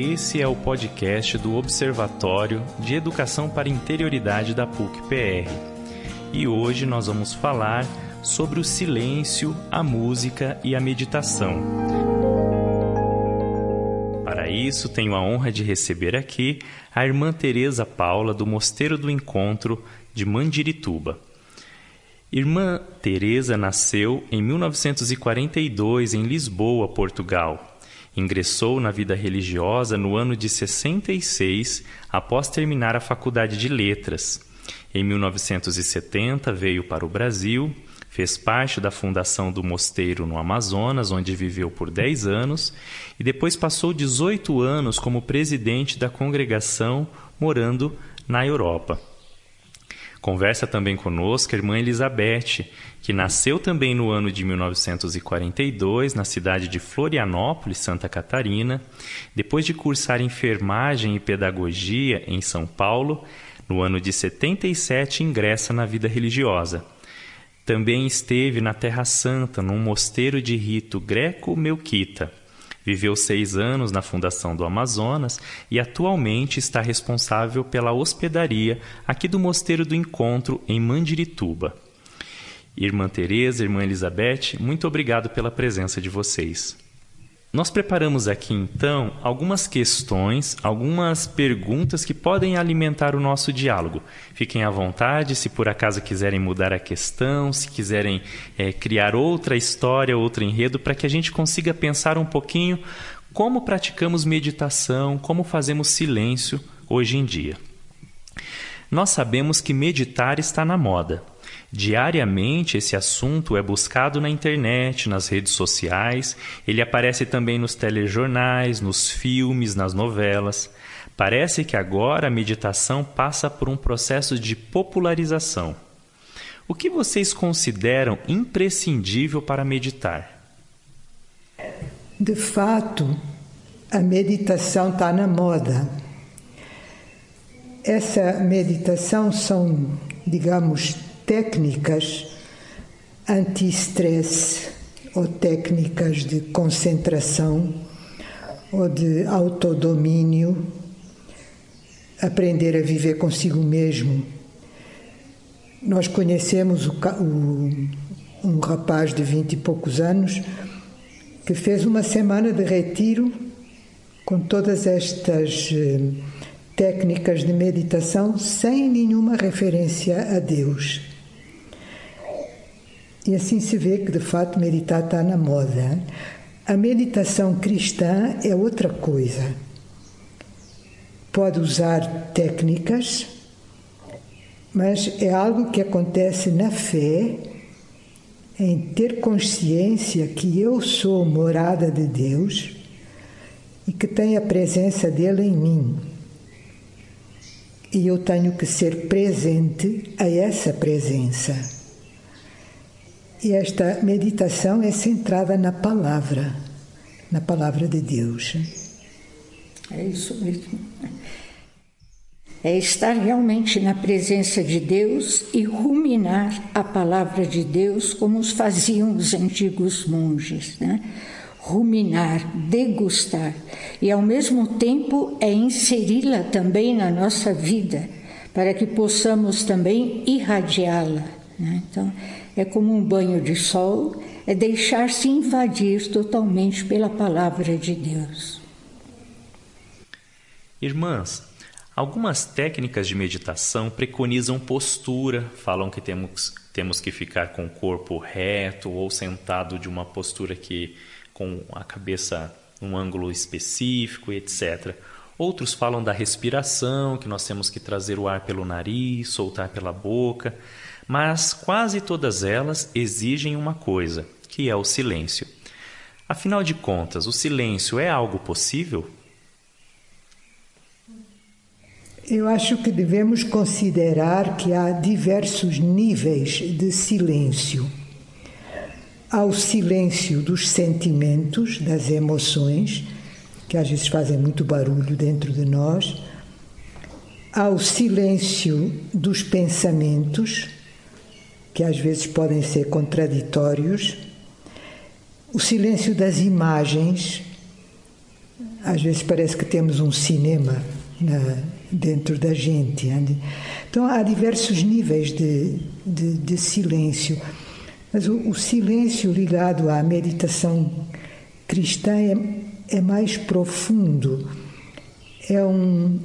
Esse é o podcast do Observatório de Educação para Interioridade da PUC-PR. E hoje nós vamos falar sobre o silêncio, a música e a meditação. Para isso, tenho a honra de receber aqui a irmã Teresa Paula do Mosteiro do Encontro de Mandirituba. Irmã Teresa nasceu em 1942 em Lisboa, Portugal Ingressou na vida religiosa no ano de 66, após terminar a Faculdade de Letras. Em 1970 veio para o Brasil, fez parte da fundação do mosteiro no Amazonas, onde viveu por 10 anos, e depois passou 18 anos como presidente da congregação, morando na Europa. Conversa também conosco a irmã Elizabeth, que nasceu também no ano de 1942 na cidade de Florianópolis, Santa Catarina. Depois de cursar enfermagem e pedagogia em São Paulo, no ano de 77 ingressa na vida religiosa. Também esteve na Terra Santa, num mosteiro de rito greco-melquita. Viveu seis anos na Fundação do Amazonas e atualmente está responsável pela hospedaria aqui do Mosteiro do Encontro, em Mandirituba. Irmã Teresa, Irmã Elizabeth, muito obrigado pela presença de vocês. Nós preparamos aqui então algumas questões, algumas perguntas que podem alimentar o nosso diálogo. Fiquem à vontade, se por acaso quiserem mudar a questão, se quiserem é, criar outra história, outro enredo, para que a gente consiga pensar um pouquinho como praticamos meditação, como fazemos silêncio hoje em dia. Nós sabemos que meditar está na moda. Diariamente esse assunto é buscado na internet, nas redes sociais, ele aparece também nos telejornais, nos filmes, nas novelas. Parece que agora a meditação passa por um processo de popularização. O que vocês consideram imprescindível para meditar? De fato, a meditação está na moda. Essa meditação são, digamos, técnicas anti-stress ou técnicas de concentração ou de autodomínio, aprender a viver consigo mesmo. Nós conhecemos o, o, um rapaz de vinte e poucos anos que fez uma semana de retiro com todas estas eh, técnicas de meditação sem nenhuma referência a Deus. E assim se vê que de fato meditar está na moda. A meditação cristã é outra coisa. Pode usar técnicas, mas é algo que acontece na fé, em ter consciência que eu sou morada de Deus e que tem a presença dele em mim. E eu tenho que ser presente a essa presença. E esta meditação é centrada na palavra, na palavra de Deus. É isso mesmo. É estar realmente na presença de Deus e ruminar a palavra de Deus como os faziam os antigos monges, né? Ruminar, degustar e ao mesmo tempo é inseri-la também na nossa vida para que possamos também irradiá-la. Né? Então, é como um banho de sol, é deixar-se invadir totalmente pela palavra de Deus. Irmãs, algumas técnicas de meditação preconizam postura, falam que temos, temos que ficar com o corpo reto ou sentado de uma postura que com a cabeça num ângulo específico, etc. Outros falam da respiração, que nós temos que trazer o ar pelo nariz, soltar pela boca mas quase todas elas exigem uma coisa, que é o silêncio. Afinal de contas, o silêncio é algo possível? Eu acho que devemos considerar que há diversos níveis de silêncio. Há o silêncio dos sentimentos, das emoções, que às vezes fazem muito barulho dentro de nós. Há o silêncio dos pensamentos, que às vezes podem ser contraditórios, o silêncio das imagens, às vezes parece que temos um cinema na, dentro da gente. Então há diversos níveis de, de, de silêncio. Mas o, o, silêncio ligado à meditação cristã é, é mais profundo. É um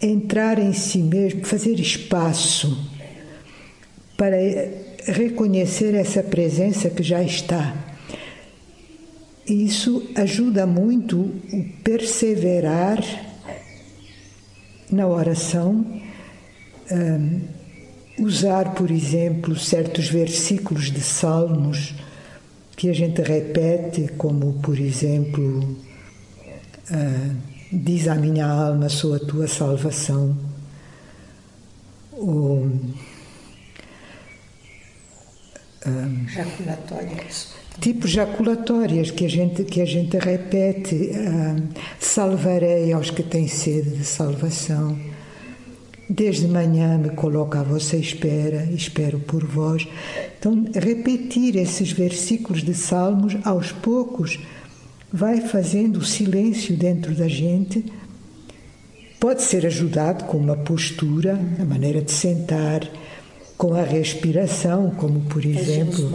entrar em si mesmo, fazer espaço para reconhecer essa presença que já está. Isso ajuda muito o perseverar na oração, um, usar, por exemplo, certos versículos de salmos que a gente repete, como, por exemplo, uh, diz a minha alma, sou a tua salvação. Ou, um, jaculatórias. Tipo jaculatórias que a gente, que a gente repete. Um, salvarei aos que têm sede de salvação. Desde manhã me coloco à vossa espera, espero por vós. Então, repetir esses versículos de Salmos aos poucos vai fazendo o silêncio dentro da gente. Pode ser ajudado com uma postura, a maneira de sentar, com a respiração, como por exemplo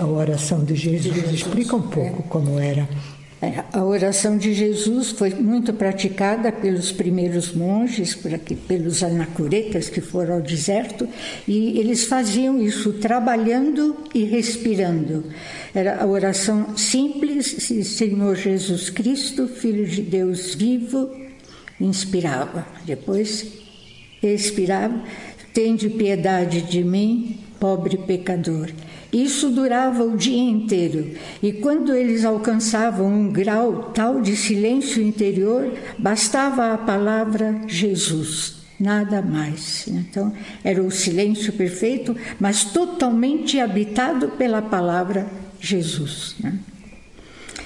a oração de Jesus. Explica um pouco como era. É, a oração de Jesus foi muito praticada pelos primeiros monges, pelos anacoretas que foram ao deserto, e eles faziam isso trabalhando e respirando. Era a oração simples, Senhor Jesus Cristo, Filho de Deus vivo, inspirava. Depois expirava, tende piedade de mim, pobre pecador. Isso durava o dia inteiro, e quando eles alcançavam um grau tal de silêncio interior, bastava a palavra Jesus, nada mais. Então, era o silêncio perfeito, mas totalmente habitado pela palavra Jesus. Né?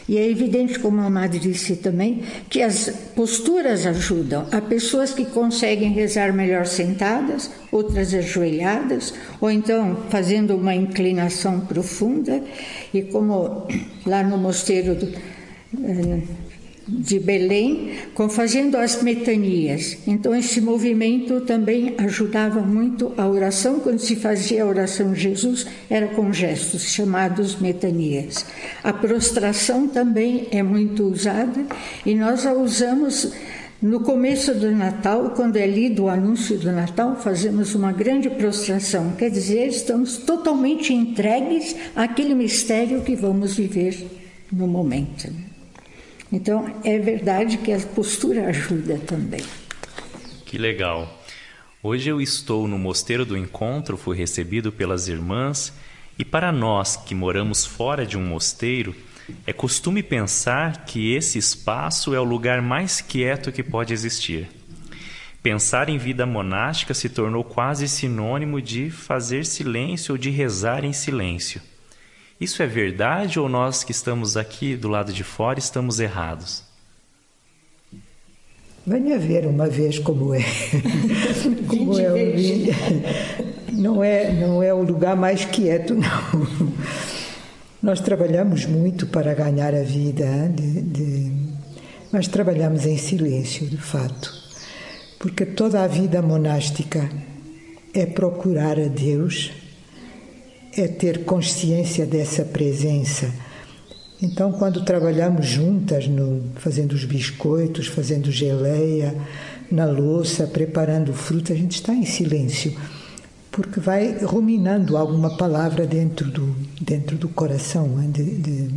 E é evidente, como a Madre disse também, que as posturas ajudam. Há pessoas que conseguem rezar melhor sentadas, outras ajoelhadas, ou então fazendo uma inclinação profunda. E como lá no mosteiro do, eh, de Belém, fazendo as metanias. Então esse movimento também ajudava muito a oração. Quando se fazia a oração de Jesus, era com gestos chamados metanias. A prostração também é muito usada e nós a usamos no começo do Natal, quando é lido o anúncio do Natal, fazemos uma grande prostração. Quer dizer, estamos totalmente entregues àquele mistério que vamos viver no momento. Então, é verdade que a postura ajuda também. Que legal. Hoje eu estou no Mosteiro do Encontro, fui recebido pelas irmãs, e para nós que moramos fora de um mosteiro, é costume pensar que esse espaço é o lugar mais quieto que pode existir. Pensar em vida monástica se tornou quase sinônimo de fazer silêncio ou de rezar em silêncio. Isso é verdade ou nós que estamos aqui do lado de fora estamos errados? Venha ver uma vez como é. como é o não é não é o lugar mais quieto não. Nós trabalhamos muito para ganhar a vida, de, de, mas trabalhamos em silêncio, de fato, porque toda a vida monástica é procurar a Deus é ter consciência dessa presença. Então, quando trabalhamos juntas, no, fazendo os biscoitos, fazendo geleia, na louça, preparando fruta, a gente está em silêncio, porque vai ruminando alguma palavra dentro do, dentro do coração. Né, de, de,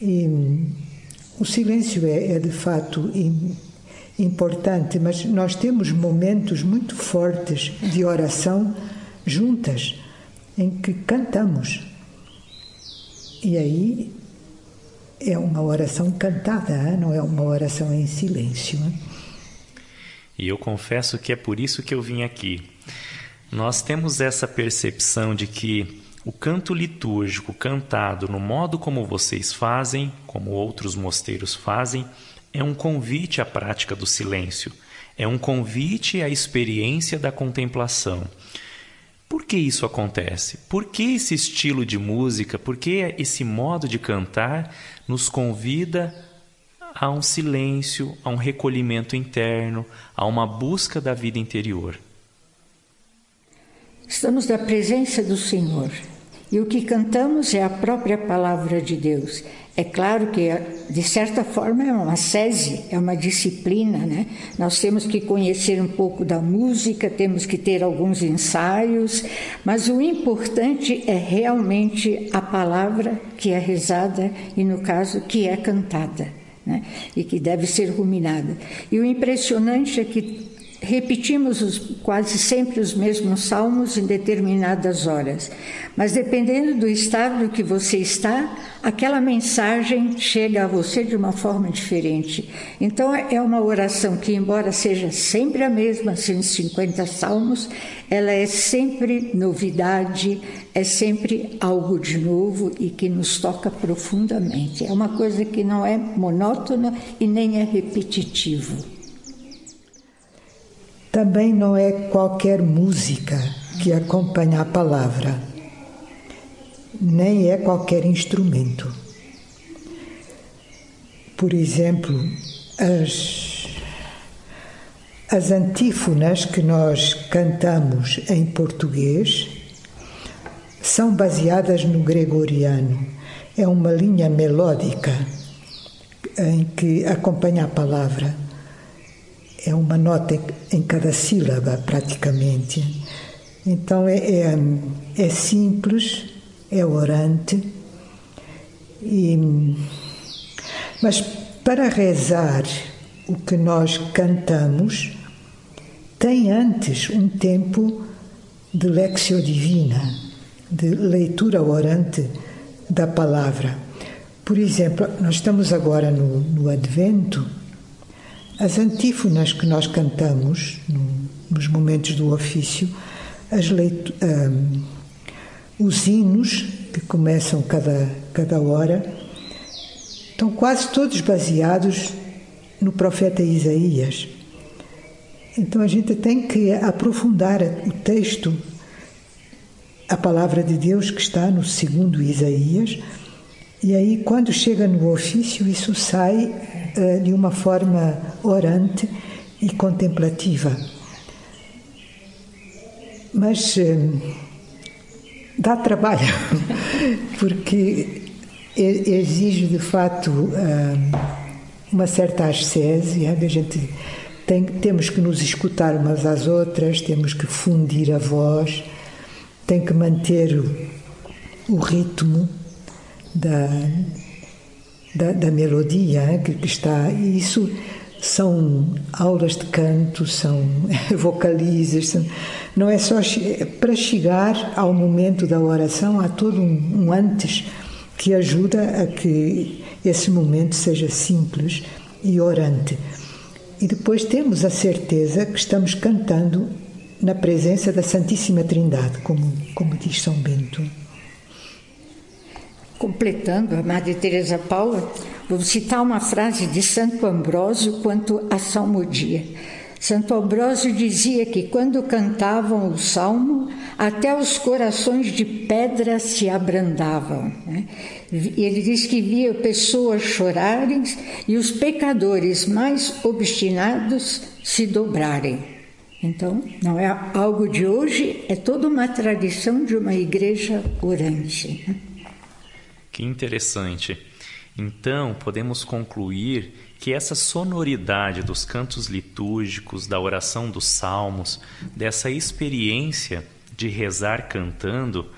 e o silêncio é, é de fato importante, mas nós temos momentos muito fortes de oração juntas em que cantamos. E aí é uma oração cantada, não é uma oração em silêncio. E eu confesso que é por isso que eu vim aqui. Nós temos essa percepção de que o canto litúrgico cantado no modo como vocês fazem, como outros mosteiros fazem, é um convite à prática do silêncio, é um convite à experiência da contemplação. Por que isso acontece? Por que esse estilo de música, por que esse modo de cantar nos convida há um silêncio, há um recolhimento interno, há uma busca da vida interior. Estamos na presença do Senhor e o que cantamos é a própria palavra de Deus. É claro que, de certa forma, é uma sese, é uma disciplina, né? Nós temos que conhecer um pouco da música, temos que ter alguns ensaios, mas o importante é realmente a palavra que é rezada e, no caso, que é cantada, né? E que deve ser ruminada. E o impressionante é que repetimos os, quase sempre os mesmos salmos em determinadas horas, mas dependendo do estado que você está, aquela mensagem chega a você de uma forma diferente. Então é uma oração que, embora seja sempre a mesma, 150 salmos, ela é sempre novidade, é sempre algo de novo e que nos toca profundamente. É uma coisa que não é monótona e nem é repetitivo. Também não é qualquer música que acompanha a palavra, nem é qualquer instrumento. Por exemplo, as, as antífonas que nós cantamos em português são baseadas no gregoriano. É uma linha melódica em que acompanha a palavra é uma nota em cada sílaba, praticamente. Então é, é, é simples, é orante, e, mas para rezar o que nós cantamos, tem antes um tempo de lexio divina, de leitura orante da palavra. Por exemplo, nós estamos agora no, no Advento as antífonas que nós cantamos no, nos momentos do ofício, as leitu, um, os hinos que começam cada, cada hora, estão quase todos baseados no profeta Isaías. Então a gente tem que aprofundar o texto, a palavra de Deus que está no segundo Isaías, e aí quando chega no ofício isso sai de uma forma orante e contemplativa. Mas uh, dá trabalho, porque exige de facto uh, uma certa ascese, a gente tem, temos que nos escutar umas às outras, temos que fundir a voz, tem que manter o, o ritmo da, da, da melodia que, que está. Isso são aulas de canto, são vocalizas, são, não é só para chegar ao momento da oração, há todo um, um, antes que ajuda a que esse momento seja simples e orante. E depois temos a certeza que estamos cantando na presença da Santíssima Trindade, como, como diz São Bento completando a Madre Teresa Paula, vou citar uma frase de Santo Ambrósio quanto à salmodia. Santo Ambrósio dizia que quando cantavam o salmo, até os corações de pedra se abrandavam. Né? Ele diz que via pessoas chorarem e os pecadores mais obstinados se dobrarem. Então, não é algo de hoje, é toda uma tradição de uma igreja orante. Né? Que interessante. Então, podemos concluir que essa sonoridade dos cantos litúrgicos, da oração dos salmos, dessa experiência de rezar cantando,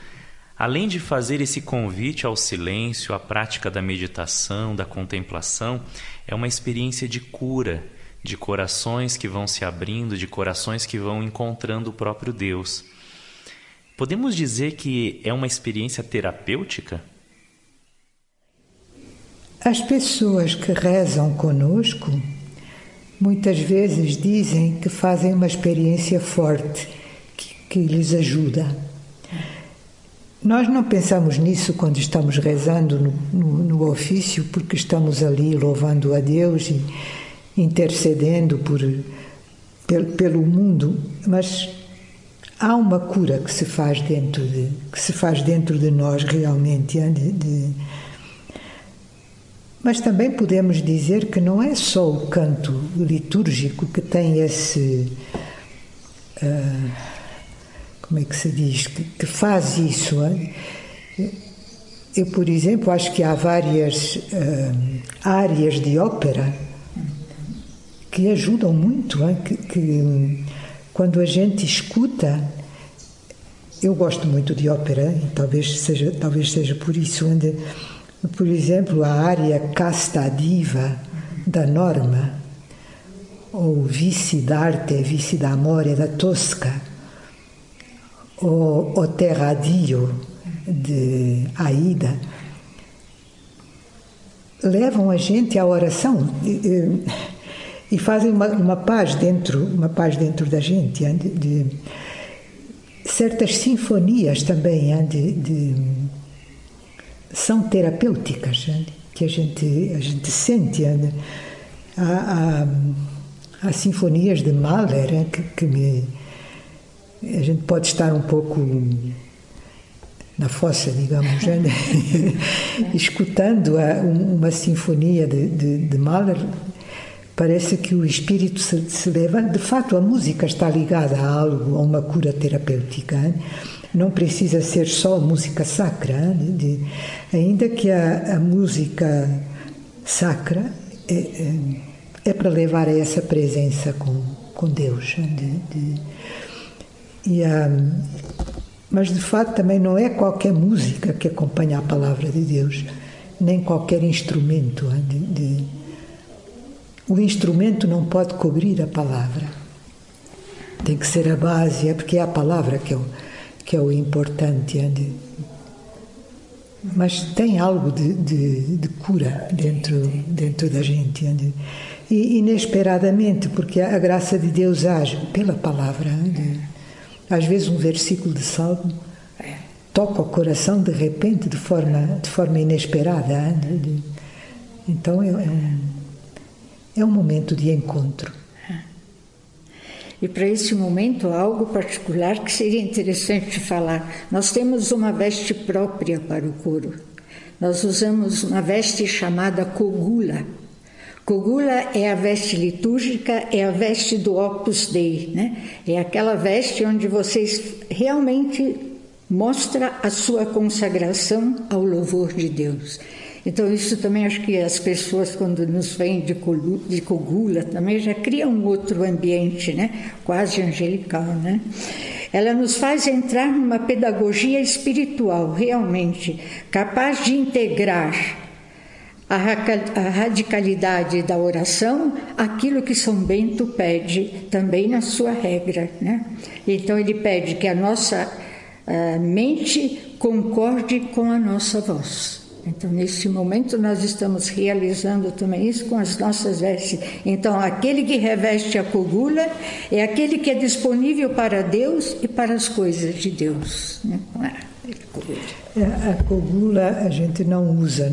além de fazer esse convite ao silêncio, à prática da meditação, da contemplação, é uma experiência de cura, de corações que vão se abrindo, de corações que vão encontrando o próprio Deus. Podemos dizer que é uma experiência terapêutica? As pessoas que rezam conosco muitas vezes dizem que fazem uma experiência forte que, que lhes ajuda. Nós não pensamos nisso quando estamos rezando no, no, no, ofício, porque estamos ali louvando a Deus e intercedendo por, pelo, pelo mundo, mas há uma cura que se faz dentro de, que se faz dentro de nós realmente, de, de Mas também podemos dizer que não é só o canto litúrgico que tem esse. Uh, como é que se diz? Que, que faz isso. Hein? Eu, por exemplo, acho que há várias uh, áreas de ópera que ajudam muito, hein? Que, que quando a gente escuta. Eu gosto muito de ópera talvez seja, talvez seja por isso onde por exemplo, a área Casta Diva da Norma, ou Vice d'Arte, Vice d'Amore da Tosca, ou O Terradio de Aida, levam a gente à oração e, e fazem uma, uma, paz dentro, uma paz dentro da gente, de, de certas sinfonias também de, de são terapêuticas que a gente a gente sente há, há, há sinfonias de Mahler que, que me a gente pode estar um pouco na fossa, digamos, escutando uma sinfonia de, de, de, Mahler, parece que o espírito se, se leva. De fato, a música está ligada a algo, a uma cura terapêutica. Hein? Não precisa ser só música sacra, de, ainda que a, a música sacra é, é, é, para levar a essa presença com, com Deus. De, de, e, mas de fato também não é qualquer música que acompanha a palavra de Deus, nem qualquer instrumento. De, o instrumento não pode cobrir a palavra. Tem que ser a base, é porque é a palavra que é o que é o importante. É mas tem algo de, de, de, cura dentro, dentro da gente. É e inesperadamente, porque a graça de Deus age pela palavra. É às vezes um versículo de salmo toca o coração de repente, de forma, de forma inesperada. Então é, um, é um momento de encontro. E para esse momento, algo particular que seria interessante falar. Nós temos uma veste própria para o coro. Nós usamos uma veste chamada cogula. Cogula é a veste litúrgica, é a veste do Opus Dei, né? É aquela veste onde vocês realmente mostra a sua consagração ao louvor de Deus. Então, isso também acho que as pessoas, quando nos vêm de, de Cogula, também já criam um outro ambiente, né? quase angelical. Né? Ela nos faz entrar numa pedagogia espiritual, realmente, capaz de integrar a radicalidade da oração, aquilo que São Bento pede também na sua regra. Né? Então, ele pede que a nossa a mente concorde com a nossa voz. Então, nesse momento, nós estamos realizando também isso com as nossas vestes. Então, aquele que reveste a cogula é aquele que é disponível para Deus e para as coisas de Deus. Né? É, a cogula a gente não usa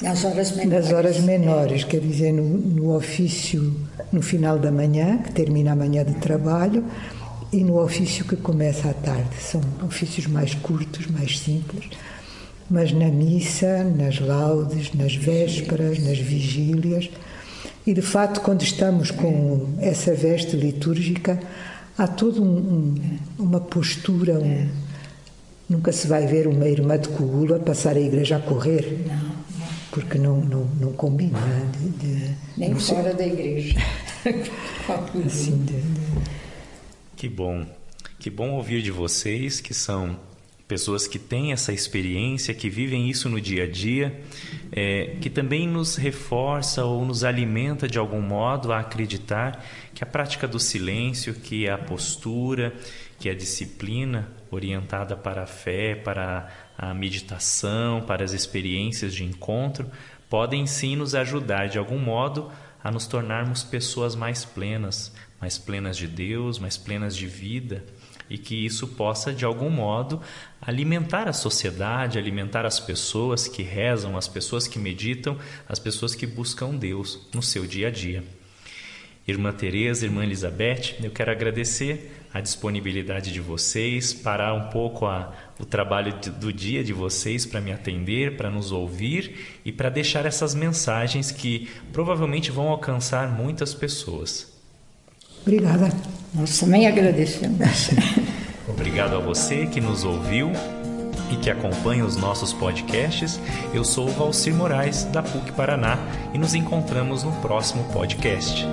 nas horas menores. Nas horas menores, quer dizer, no, no ofício no final da manhã, que termina a manhã de trabalho, e no ofício que começa à tarde. São ofícios mais curtos, mais simples mas na missa, nas laudes, nas vésperas, nas vigílias. E de fato, quando estamos com essa veste litúrgica, há toda um, um, uma postura. Um, nunca se vai ver uma irmã de Cogula passar a igreja a correr. Não. Porque não, não, não combina. De, de, Nem fora sei. da igreja. assim, de, que bom. Que bom ouvir de vocês que são pessoas que têm essa experiência, que vivem isso no dia a dia, é, que também nos reforça ou nos alimenta de algum modo a acreditar que a prática do silêncio, que a postura, que a disciplina orientada para a fé, para a meditação, para as experiências de encontro, podem sim nos ajudar de algum modo a nos tornarmos pessoas mais plenas, mais plenas de Deus, mais plenas de vida e que isso possa, de algum modo, alimentar a sociedade, alimentar as pessoas que rezam, as pessoas que meditam, as pessoas que buscam Deus no seu dia a dia. Irmã Teresa, irmã Elizabeth, eu quero agradecer a disponibilidade de vocês, parar um pouco a, o trabalho do dia de vocês para me atender, para nos ouvir e para deixar essas mensagens que provavelmente vão alcançar muitas pessoas. Obrigada. Nós também agradecemos. Obrigado a você que nos ouviu e que acompanha os nossos podcasts. Eu sou o Valcir Moraes, da PUC Paraná, e nos encontramos no próximo podcast.